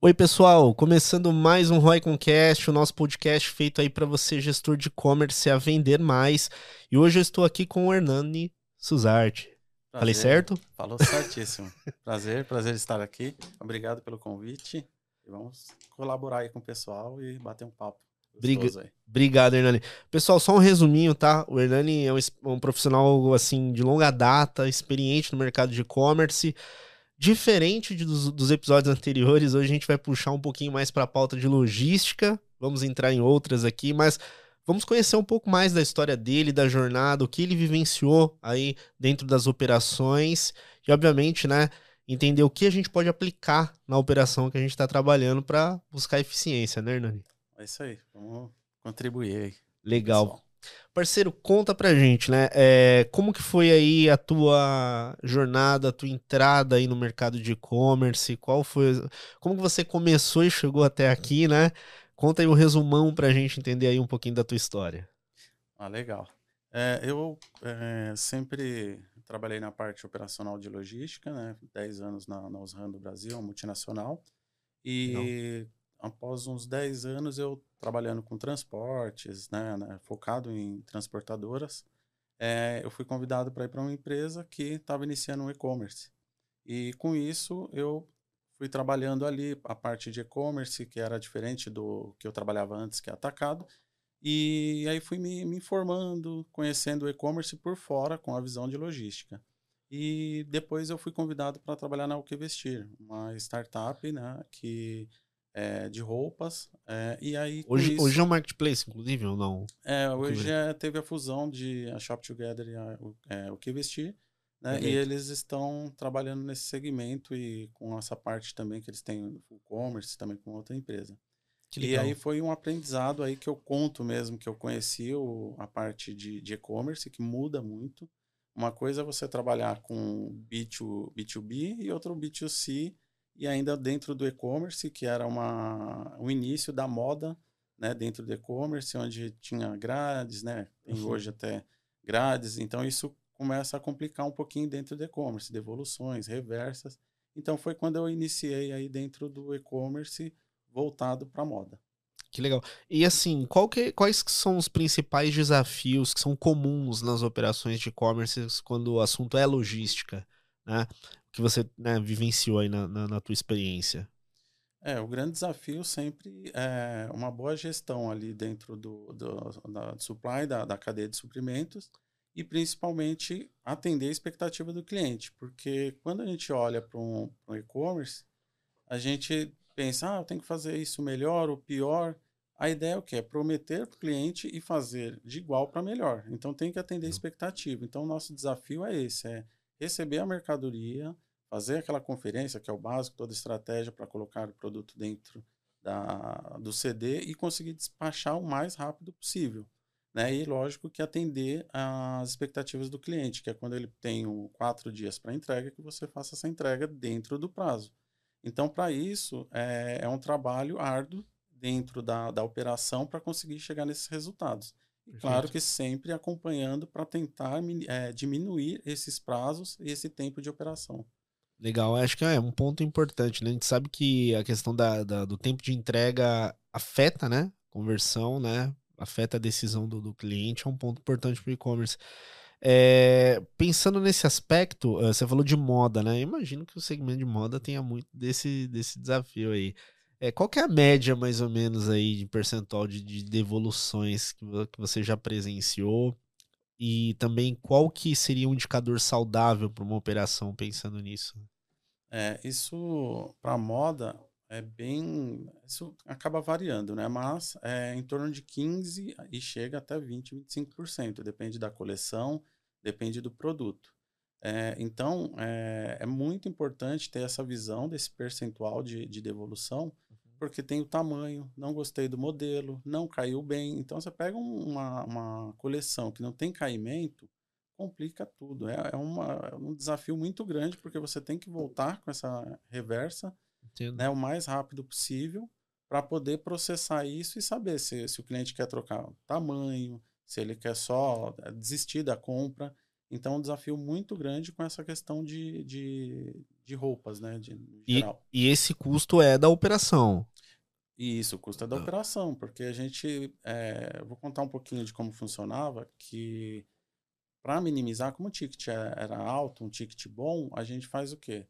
Oi, pessoal, começando mais um Roy Concast, o nosso podcast feito aí para você, gestor de e-commerce, a vender mais. E hoje eu estou aqui com o Hernani Suzarte. Prazer. Falei certo? Falou certíssimo. prazer, prazer estar aqui. Obrigado pelo convite. E vamos colaborar aí com o pessoal e bater um papo. Briga... Obrigado, Hernani. Pessoal, só um resuminho, tá? O Hernani é um, um profissional assim de longa data, experiente no mercado de e-commerce. Diferente de, dos, dos, episódios anteriores, hoje a gente vai puxar um pouquinho mais para a pauta de logística. Vamos entrar em outras aqui, mas vamos conhecer um pouco mais da história dele, da jornada, o que ele vivenciou aí dentro das operações e, obviamente, né, entender o que a gente pode aplicar na operação que a gente está trabalhando para buscar eficiência, né, Hernani? É isso aí, vamos contribuir aí. Legal. Pessoal. Parceiro, conta pra gente, né? É, como que foi aí a tua jornada, a tua entrada aí no mercado de e-commerce? Qual foi. Como que você começou e chegou até aqui, né? Conta aí um resumão pra gente entender aí um pouquinho da tua história. Ah, legal. É, eu é, sempre trabalhei na parte operacional de logística, né? 10 anos na, na Osram do Brasil, uma multinacional. E Não. Após uns 10 anos eu trabalhando com transportes, né, né focado em transportadoras, é, eu fui convidado para ir para uma empresa que estava iniciando um e-commerce. E com isso eu fui trabalhando ali a parte de e-commerce, que era diferente do que eu trabalhava antes, que é atacado. E aí fui me, me informando, conhecendo o e-commerce por fora, com a visão de logística. E depois eu fui convidado para trabalhar na O Que Vestir, uma startup né, que é, de roupas. É, e aí, hoje, isso, hoje é um marketplace, inclusive, ou não? É, hoje é, teve a fusão de a Shop Together e a, o, é, o Que Vestir. Né? E eles estão trabalhando nesse segmento e com essa parte também que eles têm o e-commerce também com outra empresa. e aí foi um aprendizado aí que eu conto mesmo, que eu conheci o, a parte de e-commerce, que muda muito. Uma coisa é você trabalhar com B2, B2B e outro B2C, e ainda dentro do e-commerce, que era uma, o início da moda né, dentro do e-commerce, onde tinha grades, né, tem uhum. hoje até grades, então isso começa a complicar um pouquinho dentro do e-commerce, devoluções, reversas. Então foi quando eu iniciei aí dentro do e-commerce voltado para moda. Que legal. E assim, que, quais são os principais desafios que são comuns nas operações de e-commerce quando o assunto é logística? Né? Que você né, vivenciou aí na, na, na, tua experiência? É, o grande desafio sempre é uma boa gestão ali dentro do, do da supply, da, da cadeia de suprimentos e principalmente atender a expectativa do cliente, porque quando a gente olha para um, um e-commerce, a gente pensa, ah, eu tenho que fazer isso melhor ou pior. A ideia é o quê? É prometer para o cliente e fazer de igual para melhor. Então tem que atender a expectativa. Então o nosso desafio é esse, é receber a mercadoria, fazer aquela conferência, que é o básico, toda estratégia para colocar o produto dentro da, do CD e conseguir despachar o mais rápido possível. Né? E lógico que atender às expectativas do cliente, que é quando ele tem um, quatro dias para entrega, que você faça essa entrega dentro do prazo. Então, para isso, é, é, um trabalho árduo dentro da, da operação para conseguir chegar nesses resultados. E claro que sempre acompanhando para tentar é, diminuir esses prazos e esse tempo de operação. Legal, acho que é um ponto importante, né? A gente sabe que a questão da, da do tempo de entrega afeta, né? Conversão, né? Afeta a decisão do, do cliente, é um ponto importante para o e-commerce. É, pensando nesse aspecto, você falou de moda, né? Imagino que o segmento de moda tenha muito desse, desse desafio aí. É, qual que é a média, mais ou menos, aí, de percentual de, de devoluções que, que você já presenciou? E também qual que seria um indicador saudável para uma operação pensando nisso? É, isso para moda é bem. Isso acaba variando, né? Mas é em torno de 15% e chega até 20%, 25%. Depende da coleção, depende do produto. É, então, é, é, muito importante ter essa visão desse percentual de, de devolução, porque tem o tamanho, não gostei do modelo, não caiu bem. Então você pega uma, uma coleção que não tem caimento, complica tudo. É, é, uma, é um desafio muito grande, porque você tem que voltar com essa reversa né, o mais rápido possível para poder processar isso e saber se, se o cliente quer trocar o tamanho, se ele quer só é, desistir da compra. Então, um desafio muito grande com essa questão de, de, de roupas, né? De, e, e, esse custo é da operação. Isso, o custo é da ah. operação, porque a gente. É, vou contar um pouquinho de como funcionava, que para minimizar, como o ticket é, era alto, um ticket bom, a gente faz o quê?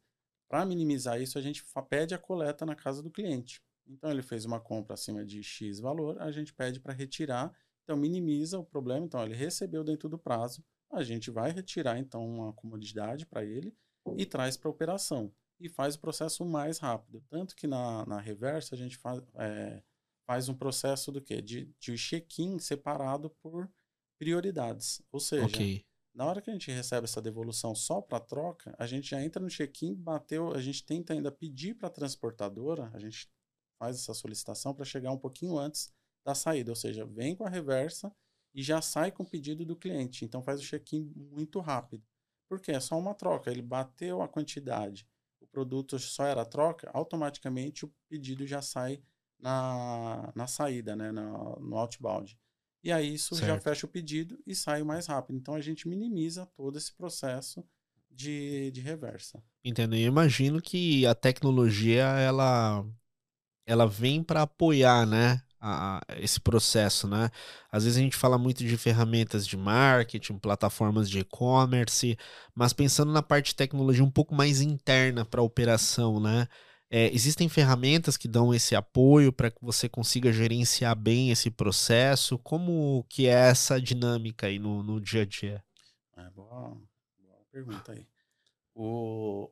Para minimizar isso, a gente pede a coleta na casa do cliente. Então, ele fez uma compra acima de X valor, a gente pede para retirar. Então, minimiza o problema. Então, ele recebeu dentro do prazo, a gente vai retirar, então, uma comodidade para ele e traz para a operação. E faz o processo mais rápido. Tanto que na, na reversa, a gente faz, é, faz um processo do quê? De, de check-in separado por prioridades. Ou seja, okay. na hora que a gente recebe essa devolução só para troca, a gente já entra no check-in, bateu, a gente tenta ainda pedir para a transportadora, a gente faz essa solicitação para chegar um pouquinho antes da saída, ou seja, vem com a reversa e já sai com o pedido do cliente. Então faz o check-in muito rápido. Porque é só uma troca, ele bateu a quantidade, o produto só era troca, automaticamente o pedido já sai na, na saída, né, no, no outbound. E aí isso certo. já fecha o pedido e sai mais rápido. Então a gente minimiza todo esse processo de, de reversa. Entendo. E imagino que a tecnologia ela ela vem para apoiar, né? A, a, esse processo, né? Às vezes a gente fala muito de ferramentas de marketing, plataformas de e-commerce, mas pensando na parte de tecnologia um pouco mais interna para a operação, né? É, existem ferramentas que dão esse apoio para que você consiga gerenciar bem esse processo? Como que é essa dinâmica aí no, no dia a dia? É, boa, boa pergunta aí. O,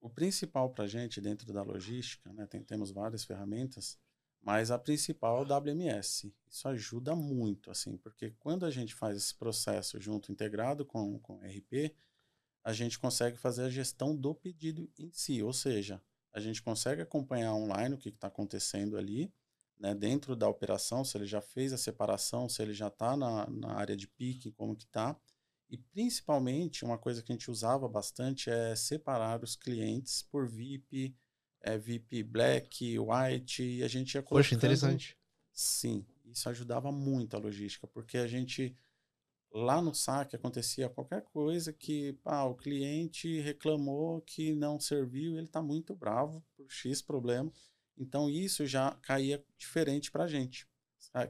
o principal para a gente dentro da logística, né, tem, temos várias ferramentas, mas a principal é o WMS. Isso ajuda muito, assim, porque quando a gente faz esse processo junto, integrado com, com o RP, a gente consegue fazer a gestão do pedido em si, ou seja, a gente consegue acompanhar online o que está acontecendo ali, né, dentro da operação, se ele já fez a separação, se ele já está na, na área de pique, como que está, e principalmente, uma coisa que a gente usava bastante é separar os clientes por VIP, é, VIP Black, White, e a gente ia colocando... Poxa, interessante. Sim, isso ajudava muito a logística, porque a gente, lá no saque, acontecia qualquer coisa que ah, o cliente reclamou que não serviu, ele está muito bravo por X problema, então isso já caía diferente para a gente.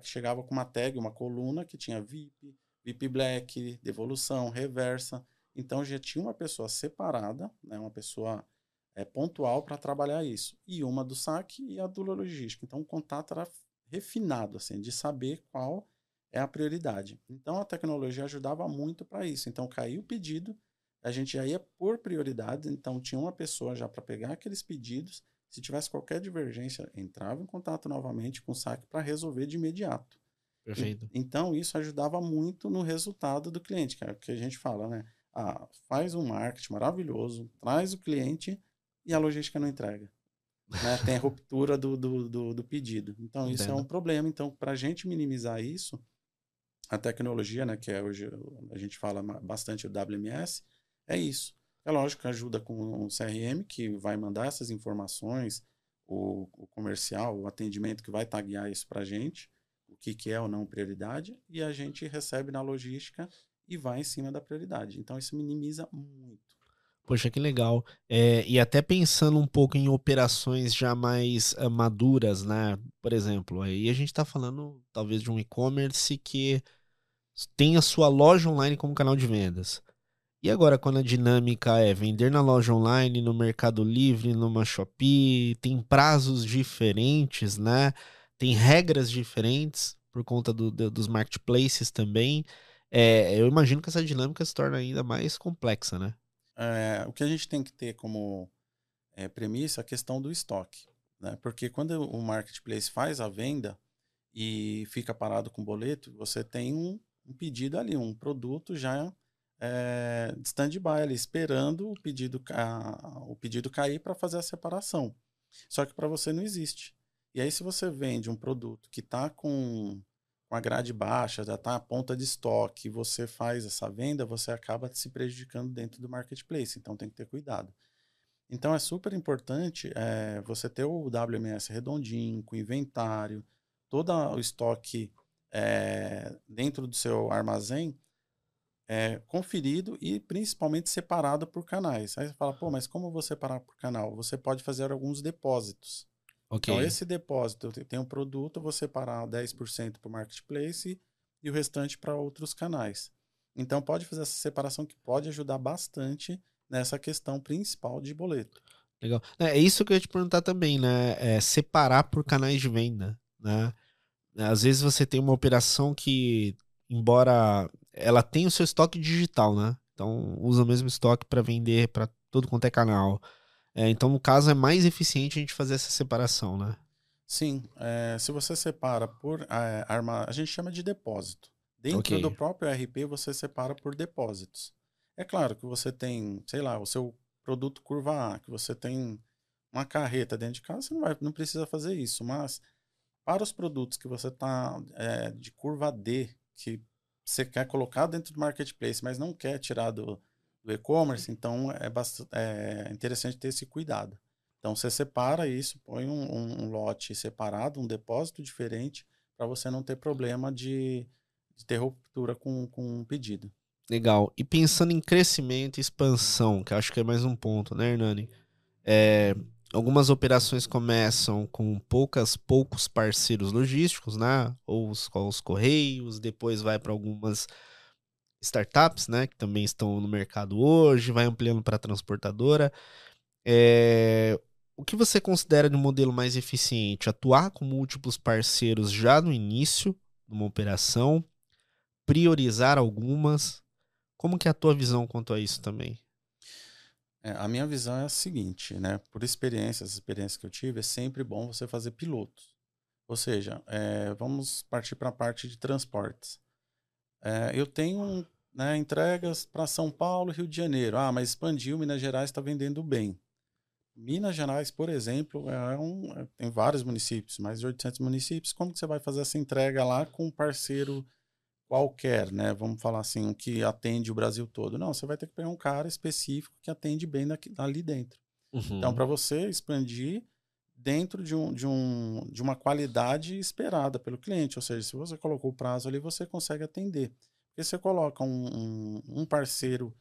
Chegava com uma tag, uma coluna que tinha VIP, VIP Black, devolução, reversa. Então já tinha uma pessoa separada, né, uma pessoa é, pontual para trabalhar isso. E uma do saque e a do logística. Então o contato era refinado, assim, de saber qual é a prioridade. Então a tecnologia ajudava muito para isso. Então caiu o pedido, a gente já ia por prioridade, então tinha uma pessoa já para pegar aqueles pedidos. Se tivesse qualquer divergência, entrava em contato novamente com o saque para resolver de imediato. Perfeito. E, então, isso ajudava muito no resultado do cliente, que é o que a gente fala, né? Ah, faz um marketing maravilhoso, traz o cliente e a logística não entrega. Né? Tem a ruptura do, do, do, do pedido. Então, isso Entendo. é um problema. Então, para a gente minimizar isso, a tecnologia, né, que é hoje a gente fala bastante do WMS, é isso. É lógico que ajuda com o CRM, que vai mandar essas informações, o, o comercial, o atendimento que vai taguear isso para a gente o que, que é ou não prioridade, e a gente recebe na logística e vai em cima da prioridade. Então isso minimiza muito. Poxa, que legal. É, e até pensando um pouco em operações já mais uh, maduras, né? Por exemplo, aí a gente está falando talvez de um e-commerce que tem a sua loja online como canal de vendas. E agora, quando a dinâmica é vender na loja online, no Mercado Livre, numa Shopee, tem prazos diferentes, né? tem regras diferentes por conta do, do, dos marketplaces também. É, eu imagino que essa dinâmica se torna ainda mais complexa, né? É, o que a gente tem que ter como é, premissa a questão do estoque. Né? Porque quando o marketplace faz a venda e fica parado com o boleto, você tem um, um pedido ali, um produto já é, de stand-by ali, esperando o pedido, a, o pedido cair para fazer a separação. Só que para você não existe. E aí, se você vende um produto que está com, com a grade baixa, já está a ponta de estoque, você faz essa venda, você acaba se prejudicando dentro do marketplace. Então, tem que ter cuidado. Então, é super importante é, você ter o WMS redondinho, com inventário, todo o estoque é, dentro do seu armazém é, conferido e principalmente separado por canais. Aí você fala, pô, mas como eu vou separar por canal? Você pode fazer alguns depósitos. Okay. Então, esse depósito, eu tenho um produto, eu vou separar 10% para o marketplace e o restante para outros canais. Então, pode fazer essa separação que pode ajudar bastante nessa questão principal de boleto. Legal. É, é isso que eu ia te perguntar também, né? É separar por canais de venda, né? Às vezes você tem uma operação que, embora ela tenha o seu estoque digital, né? Então usa o mesmo estoque para vender para todo quanto é canal. É, então, no caso, é mais eficiente a gente fazer essa separação, né? Sim. É, se você separa por é, arma, a gente chama de depósito. Dentro okay. do próprio RP, você separa por depósitos. É claro que você tem, sei lá, o seu produto curva A, que você tem uma carreta dentro de casa, você não, vai, não precisa fazer isso. Mas para os produtos que você está é, de curva D, que você quer colocar dentro do marketplace, mas não quer tirar do, do e-commerce, então é, bastante, é interessante ter esse cuidado. Então você separa isso, põe um, um, um lote separado, um depósito diferente, para você não ter problema de, de ter ruptura com, com um pedido. Legal. E pensando em crescimento e expansão, que acho que é mais um ponto, né, Hernani? É, algumas operações começam com poucas, poucos parceiros logísticos, né? Ou os, os correios, depois vai para algumas startups, né? Que também estão no mercado hoje, vai ampliando para transportadora. É, o que você considera de um modelo mais eficiente? Atuar com múltiplos parceiros já no início de uma operação, priorizar algumas. Como que é a tua visão quanto a isso também? É, a minha visão é a seguinte, né? Por experiência, as experiências que eu tive, é sempre bom você fazer pilotos. Ou seja, é, vamos partir para a parte de transportes. É, eu tenho né, entregas para São Paulo, Rio de Janeiro. Ah, mas expandiu, Minas Gerais está vendendo bem. Minas Gerais, por exemplo, é um, é, tem vários municípios, mais de 800 municípios. Como que você vai fazer essa entrega lá com um parceiro qualquer, né? Vamos falar assim, um que atende o Brasil todo. Não, você vai ter que pegar um cara específico que atende bem daqui, ali dentro. Uhum. Então, para você expandir dentro de, um, de, um, de uma qualidade esperada pelo cliente, ou seja, se você colocou o prazo ali, você consegue atender. Porque você coloca um, um, um parceiro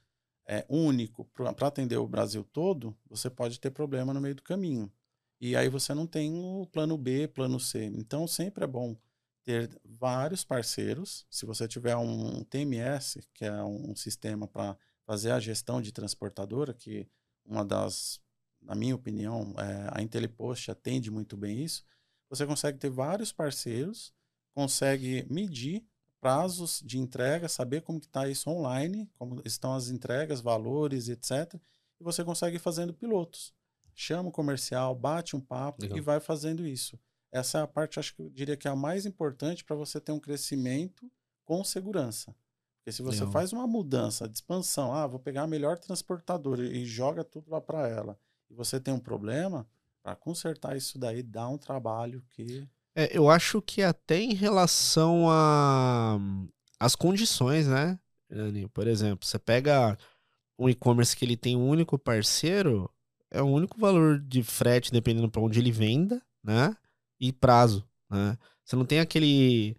é, único para atender o Brasil todo, você pode ter problema no meio do caminho. E aí você não tem o plano B, plano C. Então, sempre é bom ter vários parceiros. Se você tiver um TMS, que é um sistema para fazer a gestão de transportadora, que uma das, na minha opinião, é, a IntelliPost atende muito bem isso, você consegue ter vários parceiros, consegue medir prazos de entrega, saber como está isso online, como estão as entregas, valores, etc. E você consegue ir fazendo pilotos. Chama o comercial, bate um papo Legal. e vai fazendo isso. Essa é a parte, acho que eu diria que é a mais importante para você ter um crescimento com segurança. Porque se você Legal. faz uma mudança de expansão, ah, vou pegar a melhor transportadora e joga tudo lá para ela, e você tem um problema, para consertar isso daí dá um trabalho que. É, eu acho que até em relação a as condições, né? Por exemplo, você pega um e-commerce que ele tem um único parceiro, é o único valor de frete, dependendo para onde ele venda, né? e prazo, né? Você não tem aquele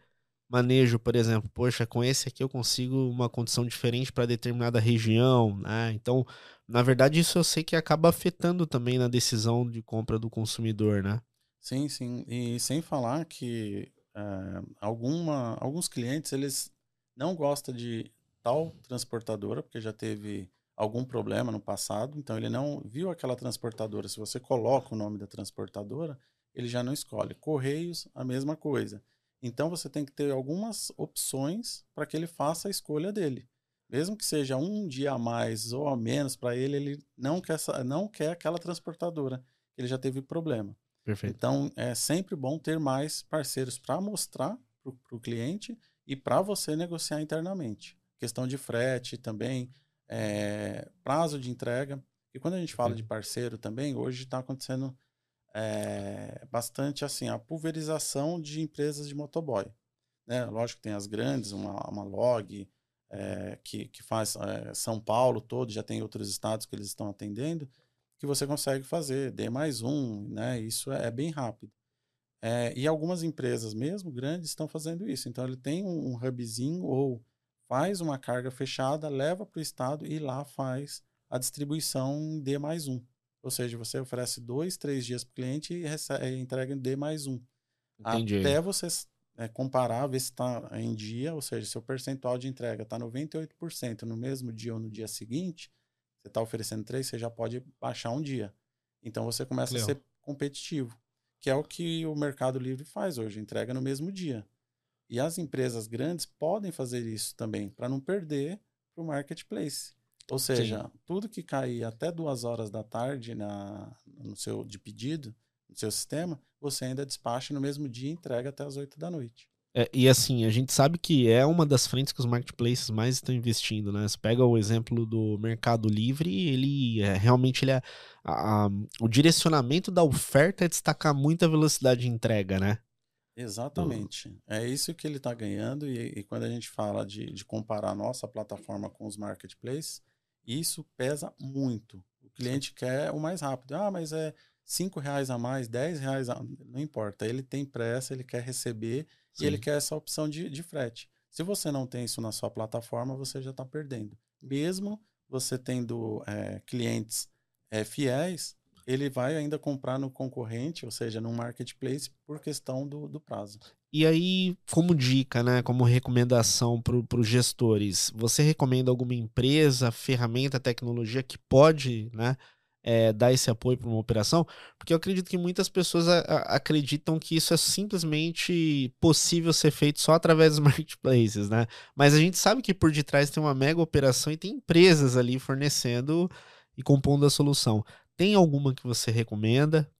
manejo, por exemplo, poxa, com esse aqui eu consigo uma condição diferente para determinada região, né? Então, na verdade, isso eu sei que acaba afetando também na decisão de compra do consumidor, né? Sim, sim. E sem falar que é, alguma, alguns clientes, eles não gostam de tal transportadora, porque já teve algum problema no passado, então ele não viu aquela transportadora. Se você coloca o nome da transportadora, ele já não escolhe. Correios, a mesma coisa. Então você tem que ter algumas opções para que ele faça a escolha dele. Mesmo que seja um dia a mais ou a menos para ele, ele não quer, não quer aquela transportadora. Ele já teve problema. Perfeito. Então é sempre bom ter mais parceiros para mostrar para o cliente e para você negociar internamente. Questão de frete também, é, prazo de entrega. E quando a gente fala de parceiro também, hoje está acontecendo é, bastante assim a pulverização de empresas de motoboy. Né? Lógico que tem as grandes, uma, uma log é, que, que faz é, São Paulo todo, já tem outros estados que eles estão atendendo, que você consegue fazer, D mais um, né? Isso é, é bem rápido. É, e algumas empresas mesmo grandes estão fazendo isso. Então ele tem um, um hubzinho ou faz uma carga fechada, leva para o estado e lá faz a distribuição D mais um. Ou seja, você oferece dois, três dias para o cliente e recebe, entrega em D mais um. Entendi. Até você é, comparar, ver se está em dia, ou seja, seu percentual de entrega está 98% no mesmo dia ou no dia seguinte, você está oferecendo três, você já pode baixar um dia. Então você começa Legal. a ser competitivo, que é o que o Mercado Livre faz hoje, entrega no mesmo dia. E as empresas grandes podem fazer isso também, para não perder para o marketplace. Ou seja, Sim. tudo que cair até duas horas da tarde na, no seu de pedido, no seu sistema, você ainda despacha no mesmo dia e entrega até as 8 da noite. É, e assim, a gente sabe que é uma das frentes que os marketplaces mais estão investindo, né? Você pega o exemplo do Mercado Livre, ele é, realmente ele é, a, a, o direcionamento da oferta é destacar muito a velocidade de entrega, né? Exatamente. É isso que ele está ganhando, e, e, quando a gente fala de, de comparar a nossa plataforma com os marketplaces, isso pesa muito. O cliente Sim. quer o mais rápido. Ah, mas é cinco reais a mais, dez reais a... não importa. Ele tem pressa, ele quer receber Sim. e ele quer essa opção de, de frete. Se você não tem isso na sua plataforma, você já está perdendo. Mesmo você tendo é, clientes é, fiéis, ele vai ainda comprar no concorrente, ou seja, no marketplace, por questão do, do prazo. E aí, como dica, né, como recomendação para os gestores, você recomenda alguma empresa, ferramenta, tecnologia que pode né, é, dar esse apoio para uma operação? Porque eu acredito que muitas pessoas a, a, acreditam que isso é simplesmente possível ser feito só através dos marketplaces, né? Mas a gente sabe que por detrás tem uma mega operação e tem empresas ali fornecendo e compondo a solução. Tem alguma que você recomenda?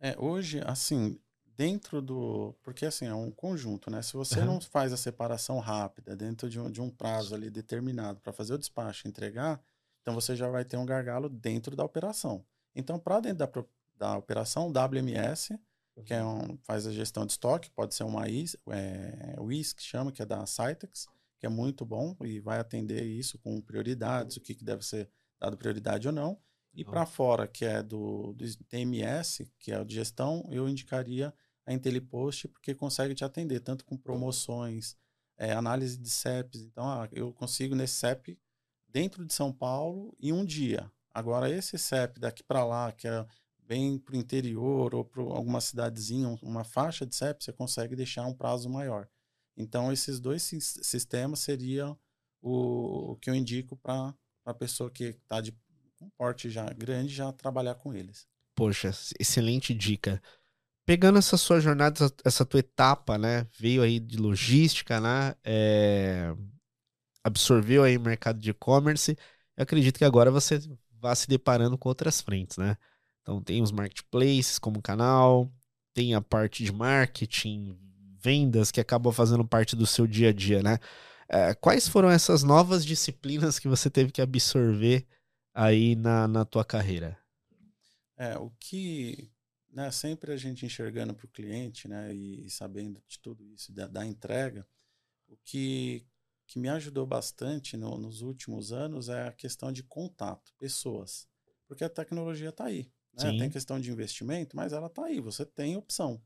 É, hoje, assim, dentro do. Porque assim, é um conjunto, né? Se você uhum. não faz a separação rápida dentro de um, de um prazo ali determinado para fazer o despacho e entregar, então você já vai ter um gargalo dentro da operação. Então, para dentro da, da operação, WMS, que é uhum. um, faz a gestão de estoque, pode ser uma IS, é, WIS, que chama, que é da Cytex, que é muito bom e vai atender isso com prioridades, o que, que deve ser dado prioridade ou não. E para fora, que é do, do TMS, que é o de gestão, eu indicaria a IntelliPost, porque consegue te atender tanto com promoções, é, análise de CEPs. Então, ah, eu consigo nesse CEP dentro de São Paulo em um dia. Agora, esse CEP daqui para lá, que é bem para o interior ou para alguma cidadezinha, uma faixa de CEP, você consegue deixar um prazo maior. Então, esses dois sistemas seriam o, o que eu indico para a pessoa que está de um porte já grande já trabalhar com eles. Poxa, excelente dica. Pegando essa sua jornada, essa tua etapa, né? Veio aí de logística, né? É... Absorveu aí o mercado de e-commerce. Eu acredito que agora você vá se deparando com outras frentes, né? Então tem os marketplaces como canal, tem a parte de marketing, vendas que acabam fazendo parte do seu dia a dia, né? É, quais foram essas novas disciplinas que você teve que absorver aí na, na tua carreira? É, o que né, sempre a gente enxergando para o cliente né, e, sabendo de tudo isso, da, da, entrega, o que, que me ajudou bastante no, nos últimos anos é a questão de contato, pessoas. Porque a tecnologia está aí. Né? Tem questão de investimento, mas ela está aí, você tem opção.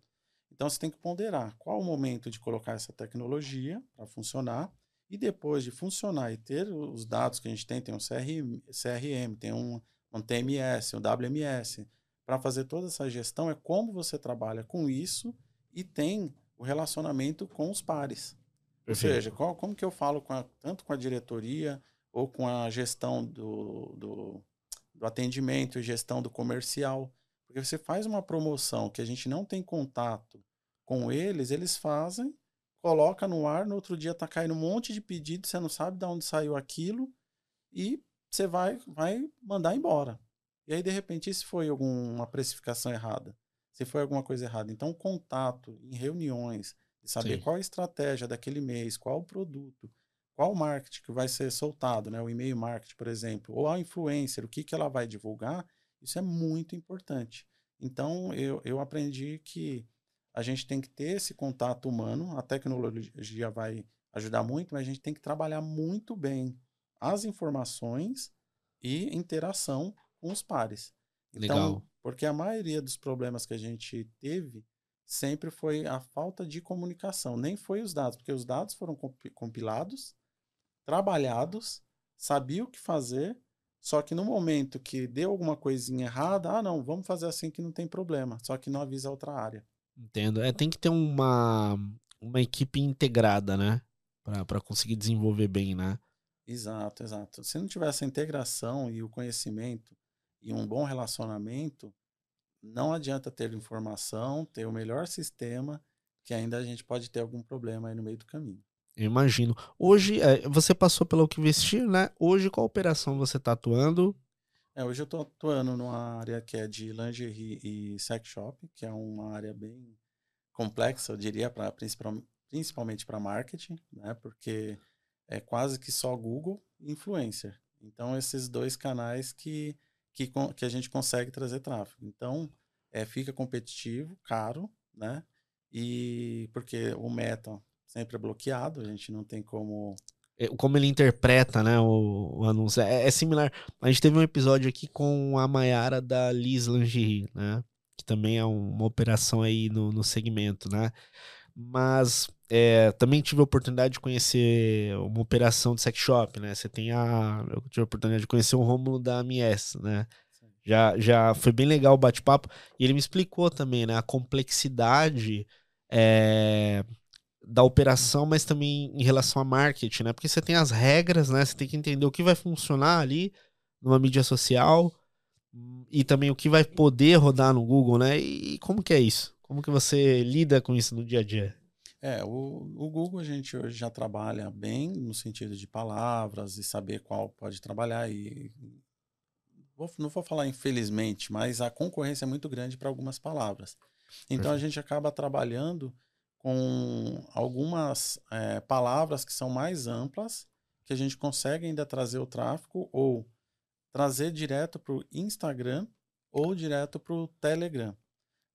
Então você tem que ponderar qual o momento de colocar essa tecnologia para funcionar e depois de funcionar e ter os dados que a gente tem, tem um CRM, CRM tem um, um TMS, um WMS, para fazer toda essa gestão, é como você trabalha com isso e tem o relacionamento com os pares. Perfeito. Ou seja, qual, como que eu falo com a, tanto com a diretoria ou com a gestão do, do, do atendimento e gestão do comercial. Porque você faz uma promoção que a gente não tem contato com eles, eles fazem coloca no ar, no outro dia tá caindo um monte de pedido, você não sabe de onde saiu aquilo e você vai, vai mandar embora. E aí, de repente, se foi alguma precificação errada, se foi alguma coisa errada. Então, contato em reuniões, de saber Sim. qual a estratégia daquele mês, qual o produto, qual o marketing que vai ser soltado, né? o e-mail marketing, por exemplo, ou a influencer, o que, que ela vai divulgar, isso é muito importante. Então, eu, eu aprendi que a gente tem que ter esse contato humano. A tecnologia vai ajudar muito, mas a gente tem que trabalhar muito bem as informações e interação com os pares. Então, Legal. porque a maioria dos problemas que a gente teve sempre foi a falta de comunicação, nem foi os dados, porque os dados foram compilados, trabalhados, sabia o que fazer, só que no momento que deu alguma coisinha errada, ah, não, vamos fazer assim que não tem problema, só que não avisa outra área. Entendo. É, tem que ter uma, uma equipe integrada, né? Para conseguir desenvolver bem, né? Exato, exato. Se não tiver essa integração e o conhecimento e um bom relacionamento, não adianta ter informação, ter o melhor sistema, que ainda a gente pode ter algum problema aí no meio do caminho. Eu imagino. Hoje, é, você passou pelo que vestir, né? Hoje, qual operação você está atuando? É, hoje eu estou atuando numa área que é de lingerie e sex shop, que é uma área bem complexa, eu diria, pra, principalmente para marketing, né? Porque é quase que só Google e influencer. Então, esses dois canais que, que, que a gente consegue trazer tráfego. Então, é, fica competitivo, caro, né? E porque o meta sempre é bloqueado, a gente não tem como. É, como ele interpreta, né, o, o anúncio. É, é, similar. A gente teve um episódio aqui com a Mayara da Liz Lingerie, né? Que também é uma operação aí no, no segmento, né? Mas é, também tive a oportunidade de conhecer uma operação de sex shop, né? Você tem a. Eu tive a oportunidade de conhecer o Rômulo da Mies, né? Já, já foi bem legal o bate-papo. E ele me explicou também, né? A complexidade é, da operação, mas também em relação a marketing, né? Porque você tem as regras, né? Você tem que entender o que vai funcionar ali numa mídia social e também o que vai poder rodar no Google, né? E como que é isso? Como que você lida com isso no dia a dia? É, o, o Google a gente hoje já trabalha bem no sentido de palavras e saber qual pode trabalhar e vou, não vou falar infelizmente, mas a concorrência é muito grande para algumas palavras. Então Perfeito. a gente acaba trabalhando com algumas é, palavras que são mais amplas, que a gente consegue ainda trazer o tráfego ou trazer direto para o Instagram ou direto para o Telegram.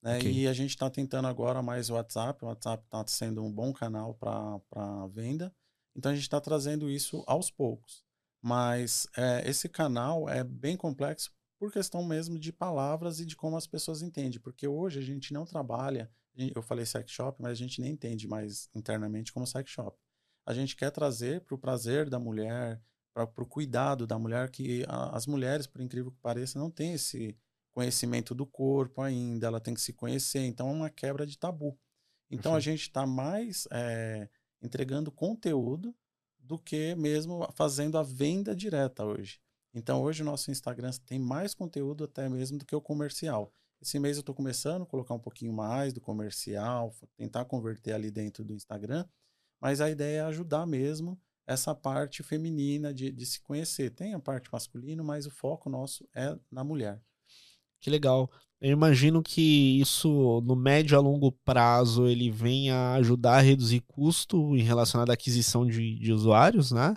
Né? Okay. E a gente está tentando agora mais o WhatsApp. O WhatsApp está sendo um bom canal para venda. Então a gente está trazendo isso aos poucos. Mas é, esse canal é bem complexo por questão mesmo de palavras e de como as pessoas entendem. Porque hoje a gente não trabalha eu falei sex shop, mas a gente nem entende mais internamente como sex shop. A gente quer trazer para o prazer da mulher, para o cuidado da mulher, que a, as mulheres, por incrível que pareça, não têm esse conhecimento do corpo ainda, ela tem que se conhecer, então é uma quebra de tabu. Então uhum. a gente está mais é, entregando conteúdo do que mesmo fazendo a venda direta hoje. Então hoje o nosso Instagram tem mais conteúdo até mesmo do que o comercial. Esse mês eu estou começando a colocar um pouquinho mais do comercial, tentar converter ali dentro do Instagram, mas a ideia é ajudar mesmo essa parte feminina de, de se conhecer. Tem a parte masculina, mas o foco nosso é na mulher. Que legal. Eu imagino que isso, no médio a longo prazo, ele venha ajudar a reduzir custo em relação à aquisição de, de usuários, né?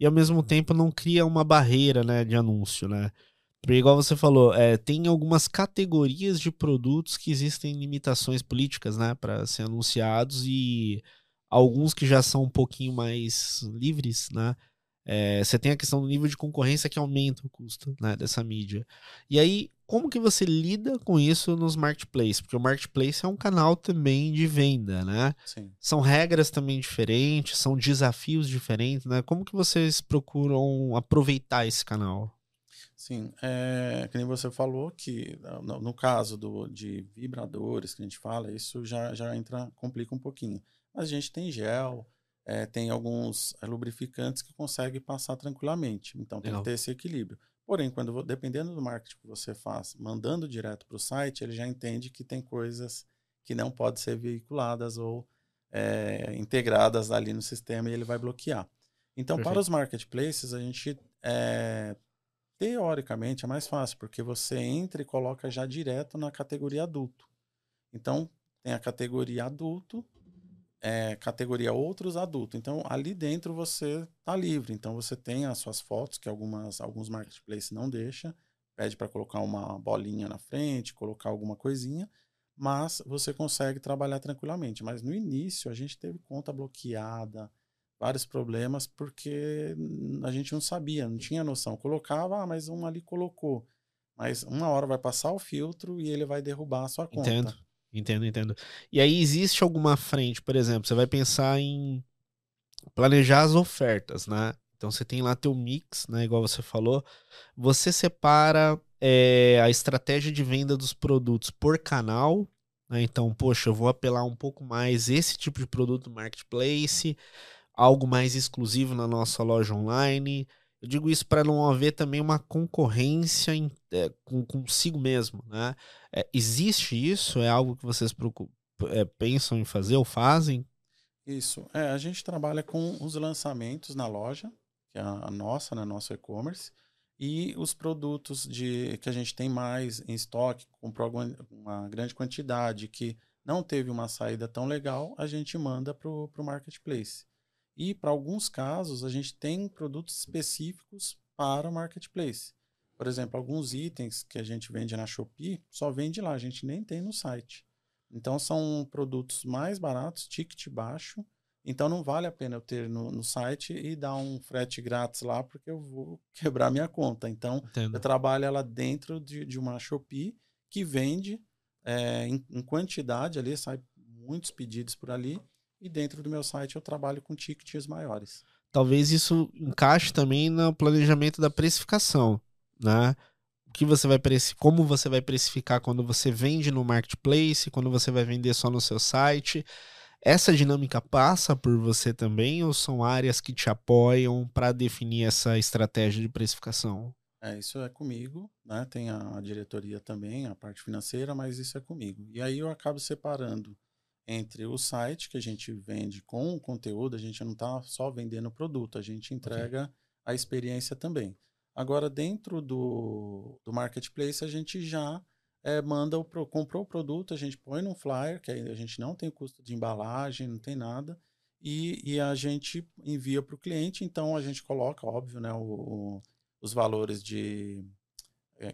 E ao mesmo tempo não cria uma barreira né, de anúncio, né? Porque, igual você falou, é, tem algumas categorias de produtos que existem limitações políticas, né, para ser anunciados e alguns que já são um pouquinho mais livres, né? É, você tem a questão do nível de concorrência que aumenta o custo né, dessa mídia. E aí, como que você lida com isso nos marketplaces? Porque o marketplace é um canal também de venda, né? Sim. São regras também diferentes, são desafios diferentes, né? Como que vocês procuram aproveitar esse canal? Sim, é, que nem você falou que no, no, caso do, de vibradores que a gente fala, isso já, já entra, complica um pouquinho. Mas a gente tem gel, é, tem alguns lubrificantes que consegue passar tranquilamente. Então tem Legal. que ter esse equilíbrio. Porém, quando dependendo do marketing que você faz, mandando direto para o site, ele já entende que tem coisas que não podem ser veiculadas ou é, integradas ali no sistema e ele vai bloquear. Então, Perfeito. para os marketplaces, a gente é, teoricamente é mais fácil, porque você entra e coloca já direto na categoria adulto. Então, tem a categoria adulto, é, categoria outros adulto. Então, ali dentro você tá livre. Então, você tem as suas fotos, que algumas, alguns marketplaces não deixam, pede para colocar uma bolinha na frente, colocar alguma coisinha, mas você consegue trabalhar tranquilamente. Mas no início, a gente teve conta bloqueada, vários problemas porque a gente não sabia, não tinha noção. Colocava, ah, mas um ali colocou. Mas uma hora vai passar o filtro e ele vai derrubar a sua conta. Entendo, entendo, entendo. E aí existe alguma frente, por exemplo, você vai pensar em planejar as ofertas, né? Então você tem lá teu mix, né? Igual você falou. Você separa é, a estratégia de venda dos produtos por canal. Né? Então, poxa, eu vou apelar um pouco mais esse tipo de produto no marketplace, algo mais exclusivo na nossa loja online. Eu digo isso para não haver também uma concorrência em, é, com, consigo mesmo. Né? É, existe isso? É algo que vocês é, pensam em fazer ou fazem? Isso. É, a gente trabalha com os lançamentos na loja, que é a nossa, né, nosso e-commerce, e os produtos de que a gente tem mais em estoque, comprou uma grande quantidade, que não teve uma saída tão legal, a gente manda para o marketplace. E para alguns casos, a gente tem produtos específicos para o marketplace. Por exemplo, alguns itens que a gente vende na Shopee só vende lá, a gente nem tem no site. Então são produtos mais baratos, ticket baixo. Então não vale a pena eu ter no, no site e dar um frete grátis lá, porque eu vou quebrar minha conta. Então Entendo. eu trabalho ela dentro de, de uma Shopee que vende é, em, em quantidade ali, sai muitos pedidos por ali. E dentro do meu site eu trabalho com tickets maiores. Talvez isso encaixe também no planejamento da precificação, né? que você vai como você vai precificar quando você vende no marketplace, quando você vai vender só no seu site. Essa dinâmica passa por você também ou são áreas que te apoiam para definir essa estratégia de precificação? É, isso é comigo, né? Tem a, a diretoria também, a parte financeira, mas isso é comigo. E aí eu acabo separando entre o site que a gente vende com o conteúdo, a gente não está só vendendo o produto, a gente entrega okay. a experiência também. Agora, dentro do, do marketplace, a gente já é, manda o comprou o produto, a gente põe no flyer, que a gente não tem custo de embalagem, não tem nada, e, e a gente envia para o cliente. Então, a gente coloca, óbvio, né, o, o, os valores de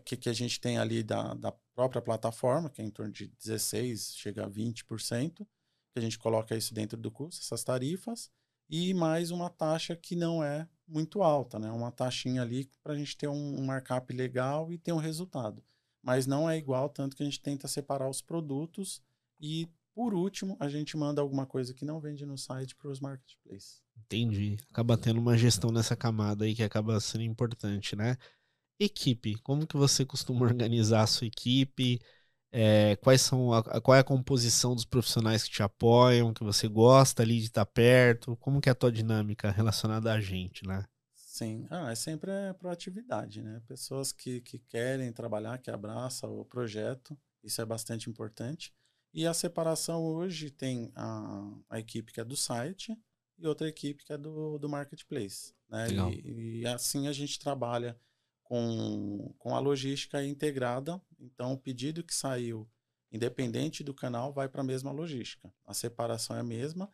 que, que a gente tem ali da, da própria plataforma, que é em torno de 16%, chega a 20%, que a gente coloca isso dentro do custo, essas tarifas, e mais uma taxa que não é muito alta, né? Uma taxinha ali para a gente ter um, um markup legal e ter um resultado. Mas não é igual, tanto que a gente tenta separar os produtos e, por último, a gente manda alguma coisa que não vende no site para os marketplaces. Entendi. Acaba tendo uma gestão nessa camada aí que acaba sendo importante, né? Equipe. Como que você costuma organizar a sua equipe? É, quais são a, qual é a composição dos profissionais que te apoiam, que você gosta ali de estar perto? Como que é a tua dinâmica relacionada a gente, né? Sim, ah, é sempre a proatividade, né? Pessoas que, que querem trabalhar, que abraçam o projeto, isso é bastante importante. E a separação hoje tem a, a equipe que é do site e outra equipe que é do, do marketplace, né? E, e assim a gente trabalha com, com a logística integrada. Então, o pedido que saiu, independente do canal, vai para a mesma logística. A separação é a mesma,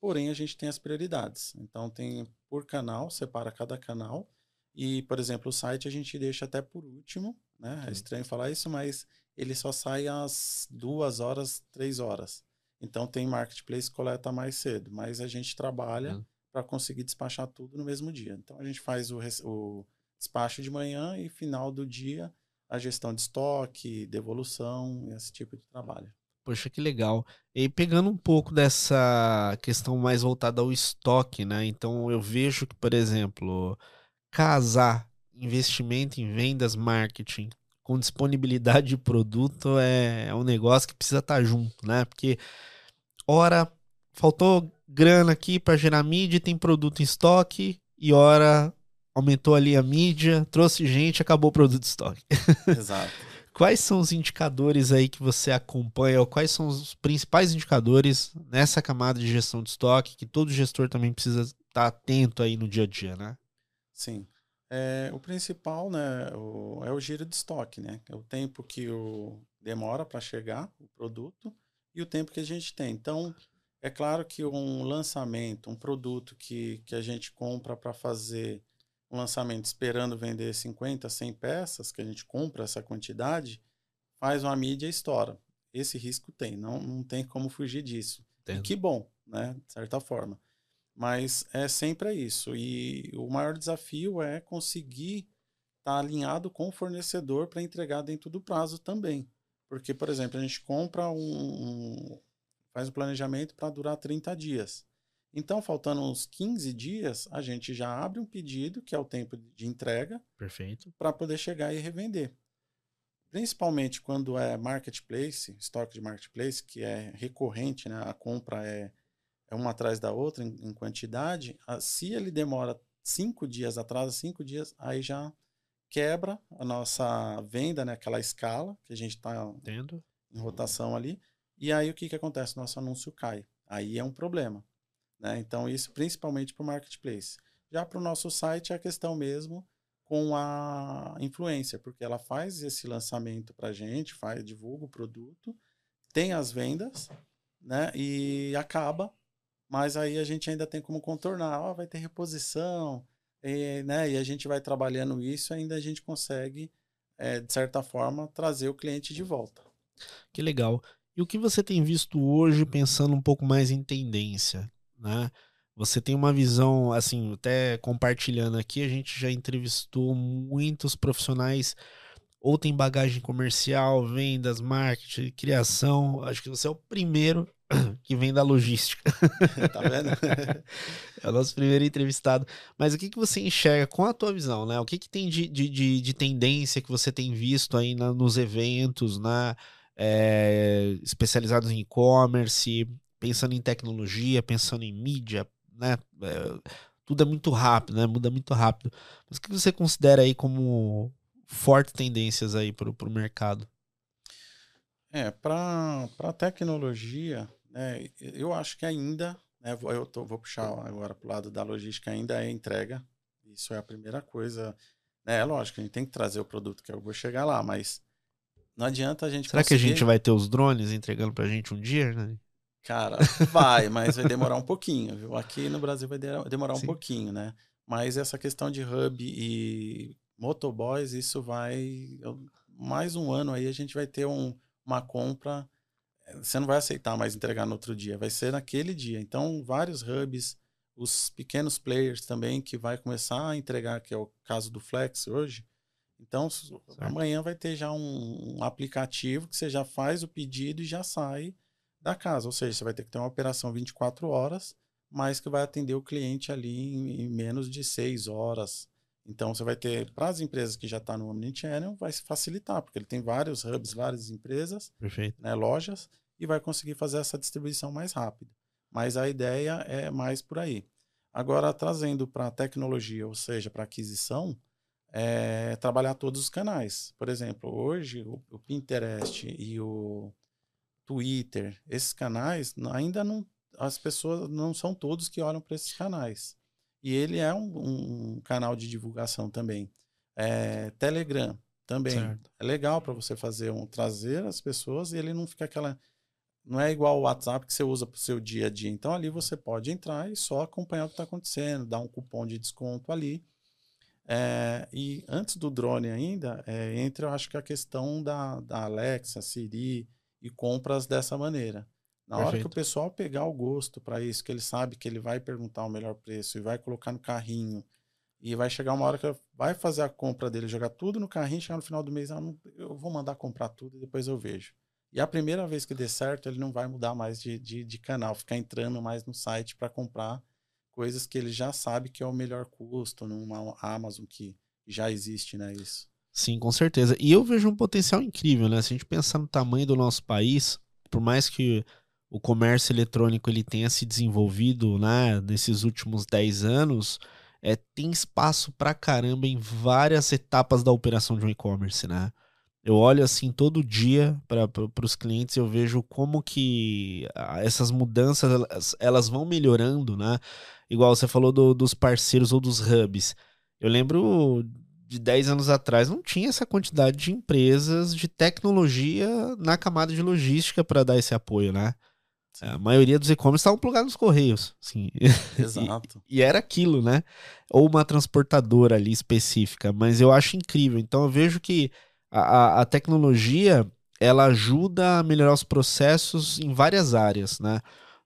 porém a gente tem as prioridades. Então, tem por canal, separa cada canal. E, por exemplo, o site a gente deixa até por último, né? É estranho falar isso, mas ele só sai às duas horas, três horas. Então tem marketplace que coleta mais cedo, mas a gente trabalha uhum. para conseguir despachar tudo no mesmo dia. Então a gente faz o, o despacho de manhã e final do dia a gestão de estoque, devolução, esse tipo de trabalho. Poxa, que legal. E pegando um pouco dessa questão mais voltada ao estoque, né? Então eu vejo que, por exemplo, casar investimento em vendas, marketing com disponibilidade de produto é, é um negócio que precisa estar junto, né? Porque ora faltou grana aqui para gerar mídia, tem produto em estoque e ora aumentou ali a mídia, trouxe gente, acabou o produto de estoque. Exato. quais são os indicadores aí que você acompanha, ou quais são os principais indicadores nessa camada de gestão de estoque que todo gestor também precisa estar atento aí no dia a dia, né? Sim. É, o principal né, o, é o giro de estoque, né? É o tempo que o, demora para chegar o produto e o tempo que a gente tem. Então, é claro que um lançamento, um produto que, que a gente compra para fazer um lançamento esperando vender 50, 100 peças, que a gente compra essa quantidade, faz uma mídia e estoura. Esse risco tem, não, não tem como fugir disso. Entendo. E que bom, né? De certa forma. Mas é sempre isso. E o maior desafio é conseguir estar tá alinhado com o fornecedor para entregar dentro do prazo também. Porque, por exemplo, a gente compra um. um faz um planejamento para durar 30 dias. Então, faltando uns 15 dias, a gente já abre um pedido, que é o tempo de entrega. Perfeito. Para poder chegar e revender. Principalmente quando é marketplace, estoque de marketplace, que é recorrente, né? a compra é, é uma atrás da outra em, em quantidade. se ele demora cinco dias, atrasa cinco dias, aí já quebra a nossa venda, né? aquela escala que a gente está em rotação ali. E aí o que, que acontece? Nosso anúncio cai. Aí é um problema. Né? Então, isso principalmente para o marketplace. Já para o nosso site é a questão mesmo com a influencer, porque ela faz esse lançamento para a gente, faz, divulga o produto, tem as vendas, né? E acaba, mas aí a gente ainda tem como contornar, ó, vai ter reposição, e, né? E a gente vai trabalhando isso, ainda a gente consegue, é, de certa forma, trazer o cliente de volta. Que legal. E o que você tem visto hoje, pensando um pouco mais em tendência, né? Você tem uma visão, assim, até compartilhando aqui, a gente já entrevistou muitos profissionais, ou tem bagagem comercial, vendas, marketing, criação. Acho que você é o primeiro que vem da logística. tá vendo? é o nosso primeiro entrevistado. Mas o que, que você enxerga com a tua visão, né? O que, que tem de, de, de, tendência que você tem visto aí na, nos eventos, na, é, especializados em e-commerce, pensando em tecnologia, pensando em mídia, né? É, tudo é muito rápido, né? Muda muito rápido. Mas o que você considera aí como fortes tendências aí para o mercado? É, para a tecnologia, né, eu acho que ainda, né, eu tô, vou puxar agora para o lado da logística, ainda é entrega. Isso é a primeira coisa. Né, é lógico, a gente tem que trazer o produto que eu vou chegar lá, mas não adianta a gente. Será conseguir... que a gente vai ter os drones entregando para a gente um dia, né? Cara, vai, mas vai demorar um pouquinho, viu? Aqui no Brasil vai demorar um Sim. pouquinho, né? Mas essa questão de hub e motoboys, isso vai. Mais um ano aí a gente vai ter um, uma compra. Eh, você não vai aceitar mais entregar no outro dia, vai ser naquele dia. Então, vários hubs, os pequenos players também, que vai começar a entregar, que é o caso do Flex hoje. Então, certo. amanhã vai ter já um, um aplicativo que você já faz o pedido e já sai da casa. Ou seja, você vai ter que ter uma operação 24 horas, mas que vai atender o cliente ali em, em menos de 6 horas. Então, você vai ter, para as empresas que já estão tá no Omnichannel, vai se facilitar, porque ele tem vários hubs, várias empresas, né, lojas, e vai conseguir fazer essa distribuição mais rápida. Mas a ideia é mais por aí. Agora, trazendo para a tecnologia, ou seja, para aquisição, é trabalhar todos os canais. Por exemplo, hoje o, o Pinterest e o Twitter, esses canais, ainda não. As pessoas não são todos que olham para esses canais. E ele é um, um canal de divulgação também. É, Telegram também. Certo. É legal para você fazer um trazer as pessoas e ele não fica aquela. Não é igual o WhatsApp que você usa para o seu dia a dia. Então ali você pode entrar e só acompanhar o que está acontecendo, dar um cupom de desconto ali. É, e antes do drone ainda, é, entra eu acho que a questão da, da Alexa, Siri, e compras dessa maneira. Na Perfeito. hora que o pessoal pegar o gosto para isso, que ele sabe que ele vai perguntar o melhor preço e vai colocar no carrinho, e vai chegar uma hora que vai fazer a compra dele, jogar tudo no carrinho, chegar no final do mês, ah, não, eu vou mandar comprar tudo e depois eu vejo. E a primeira vez que der certo, ele não vai mudar mais de, de, de canal, ficar entrando mais no site para comprar coisas que ele já sabe que é o melhor custo, numa Amazon que já existe, né? Isso. Sim, com certeza. E eu vejo um potencial incrível, né? Se a gente pensar no tamanho do nosso país, por mais que o comércio eletrônico ele tenha se desenvolvido né, nesses últimos 10 anos, é, tem espaço pra caramba em várias etapas da operação de um e-commerce, né? Eu olho assim todo dia para os clientes e eu vejo como que essas mudanças elas, elas vão melhorando, né? Igual você falou do, dos parceiros ou dos hubs. Eu lembro de 10 anos atrás não tinha essa quantidade de empresas de tecnologia na camada de logística para dar esse apoio, né? Sim. A maioria dos e-commerce estavam plugados nos correios. Assim. Exato. e, e, era aquilo, né? Ou uma transportadora ali específica. Mas eu acho incrível. Então eu vejo que a, a tecnologia ela ajuda a melhorar os processos em várias áreas, né?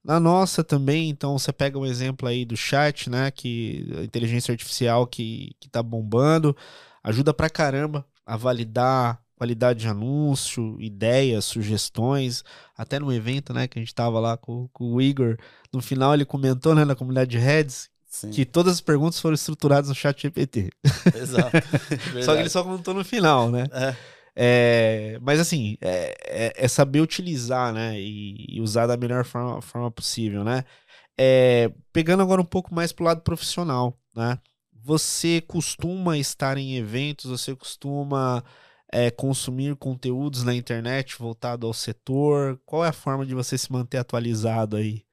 Na nossa também, então você pega um exemplo aí do chat, né? Que a inteligência artificial que, que tá bombando, ajuda pra caramba a validar qualidade de anúncio, ideias, sugestões, até no evento, né, que a gente tava lá com, com o Igor, no final ele comentou, né, na comunidade de Reds, Sim. que todas as perguntas foram estruturadas no chat GPT. Exato. só que ele só comentou no final, né? É. É, mas assim, é, é, é, saber utilizar, né? E, e, usar da melhor forma, forma possível, né? É, pegando agora um pouco mais pro lado profissional, né? Você costuma estar em eventos, você costuma é, consumir conteúdos na internet voltado ao setor? Qual é a forma de você se manter atualizado aí?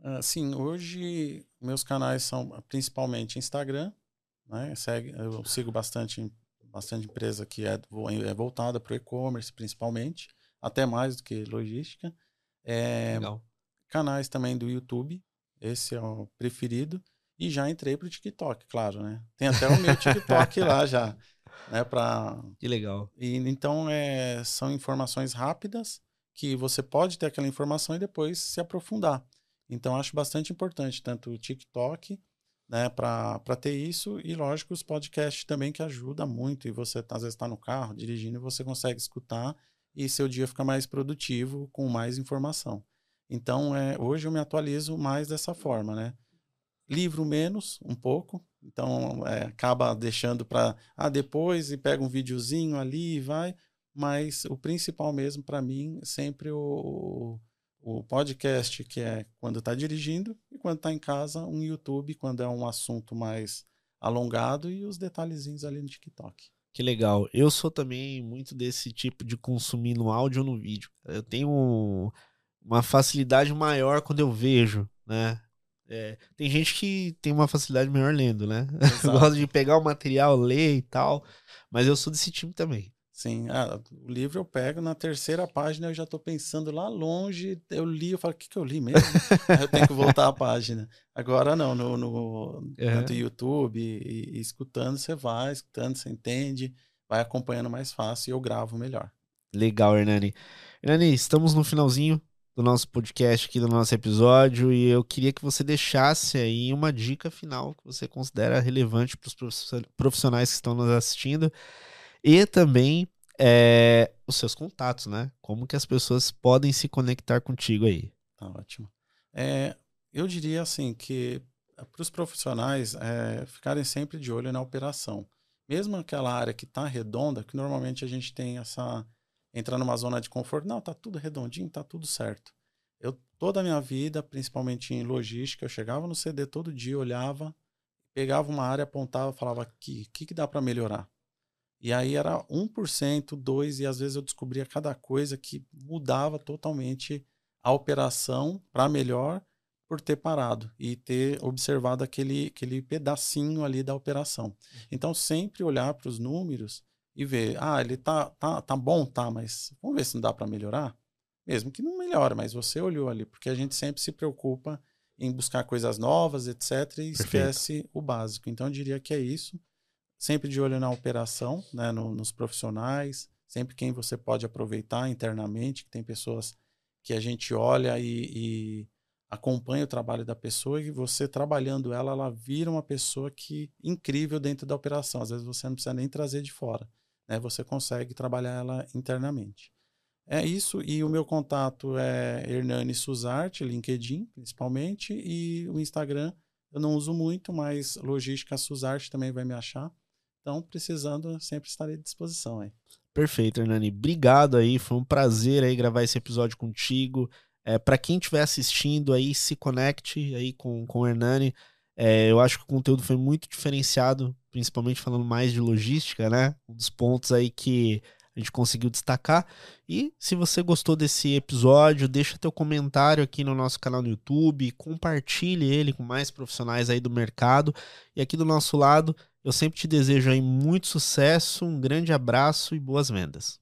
Uh, sim, hoje meus canais são principalmente Instagram, né? Segue, eu sigo bastante bastante empresa que é, é voltada para o e-commerce, principalmente, até mais do que logística. É, Legal. Canais também do YouTube, esse é o preferido. E já entrei para o TikTok, claro, né? Tem até o meu TikTok lá já, né? Pra... Que legal. E, então, é, são informações rápidas que você pode ter aquela informação e depois se aprofundar. Então, acho bastante importante tanto o TikTok né, para ter isso. E, lógico, os podcasts também que ajuda muito. E você, às vezes, está no carro dirigindo e você consegue escutar e seu dia fica mais produtivo, com mais informação. Então, é, hoje eu me atualizo mais dessa forma, né? Livro menos, um pouco. Então, é, acaba deixando para ah, depois e pega um videozinho ali e vai. Mas o principal mesmo para mim sempre o, o podcast, que é quando está dirigindo, e quando está em casa, um YouTube, quando é um assunto mais alongado, e os detalhezinhos ali no TikTok. Que legal. Eu sou também muito desse tipo de consumir no áudio ou no vídeo. Eu tenho uma facilidade maior quando eu vejo, né? É, tem gente que tem uma facilidade maior lendo, né? Gosta de pegar o material, ler e tal. Mas eu sou desse time também. Sim, ah, o livro eu pego, na terceira página eu já estou pensando lá longe, eu li, eu falo, o que, que eu li mesmo? eu tenho que voltar a página. Agora não, no, no é. YouTube e, e, escutando, você vai, escutando, você entende, vai acompanhando mais fácil e eu gravo melhor. Legal, Hernani. Hernani, estamos no finalzinho do nosso podcast aqui, do nosso episódio, e eu queria que você deixasse aí uma dica final que você considera relevante para os profissionais que estão nos assistindo e também é, os seus contatos, né? Como que as pessoas podem se conectar contigo aí. Tá ótimo. É, eu diria assim que para os profissionais é, ficarem sempre de olho na operação. Mesmo aquela área que está redonda, que normalmente a gente tem essa. entrar numa zona de conforto, não, tá tudo redondinho, tá tudo certo. Eu, toda a minha vida, principalmente em logística, eu chegava no CD todo dia, olhava, pegava uma área, apontava, falava aqui, o que, que dá para melhorar? E aí era 1%, 2%, e às vezes eu descobria cada coisa que mudava totalmente a operação para melhor por ter parado e ter observado aquele, aquele pedacinho ali da operação. Uhum. Então, sempre olhar para os números e ver, ah, ele tá, tá, tá bom, tá, mas vamos ver se não dá para melhorar? Mesmo que não melhore, mas você olhou ali, porque a gente sempre se preocupa em buscar coisas novas, etc., e Perfeito. esquece o básico. Então, eu diria que é isso sempre de olho na operação, né, no, nos profissionais, sempre quem você pode aproveitar internamente, que tem pessoas que a gente olha e, e acompanha o trabalho da pessoa e você trabalhando ela, ela vira uma pessoa que incrível dentro da operação. Às vezes você não precisa nem trazer de fora, né? Você consegue trabalhar ela internamente. É isso, e o meu contato é Hernani Suzarte, LinkedIn principalmente, e o Instagram eu não uso muito, mas Logística Suzarte também vai me achar. Então, precisando, sempre estarei à disposição aí. Perfeito, Hernani. Obrigado aí. Foi um prazer aí gravar esse episódio contigo. É, para quem estiver assistindo aí, se conecte aí com, com o Hernani. É, eu acho que o conteúdo foi muito diferenciado, principalmente falando mais de logística, né? Um dos pontos aí que a gente conseguiu destacar. E se você gostou desse episódio, deixa teu comentário aqui no nosso canal no YouTube, compartilhe ele com mais profissionais aí do mercado. E aqui do nosso lado, eu sempre te desejo aí muito sucesso, um grande abraço e boas vendas.